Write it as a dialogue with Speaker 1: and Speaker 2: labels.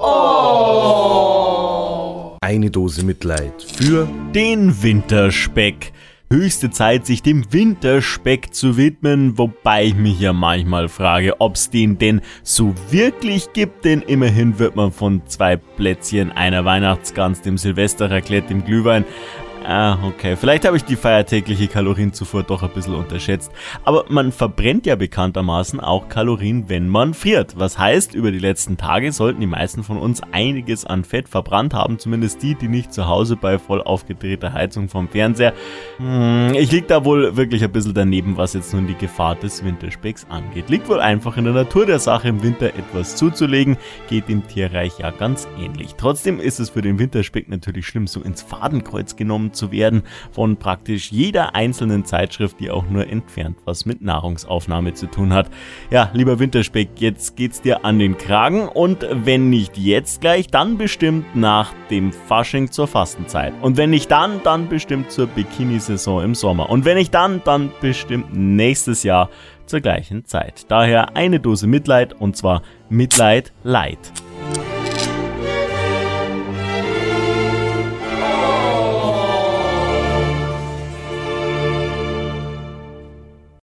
Speaker 1: Oh.
Speaker 2: Eine Dose Mitleid für
Speaker 3: den Winterspeck. Höchste Zeit, sich dem Winterspeck zu widmen, wobei ich mich ja manchmal frage, ob's den denn so wirklich gibt, denn immerhin wird man von zwei Plätzchen, einer Weihnachtsgans, dem Silvesterraclette, dem Glühwein, Ah, okay. Vielleicht habe ich die feiertägliche Kalorienzufuhr doch ein bisschen unterschätzt. Aber man verbrennt ja bekanntermaßen auch Kalorien, wenn man friert. Was heißt, über die letzten Tage sollten die meisten von uns einiges an Fett verbrannt haben. Zumindest die, die nicht zu Hause bei voll aufgedrehter Heizung vom Fernseher. Hm, ich lieg da wohl wirklich ein bisschen daneben, was jetzt nun die Gefahr des Winterspecks angeht. Liegt wohl einfach in der Natur der Sache, im Winter etwas zuzulegen. Geht dem Tierreich ja ganz ähnlich. Trotzdem ist es für den Winterspeck natürlich schlimm, so ins Fadenkreuz zu werden von praktisch jeder einzelnen Zeitschrift, die auch nur entfernt was mit Nahrungsaufnahme zu tun hat. Ja, lieber Winterspeck, jetzt geht's dir an den Kragen und wenn nicht jetzt gleich, dann bestimmt nach dem Fasching zur Fastenzeit. Und wenn nicht dann, dann bestimmt zur Bikini-Saison im Sommer. Und wenn nicht dann, dann bestimmt nächstes Jahr zur gleichen Zeit. Daher eine Dose Mitleid und zwar Mitleid Light.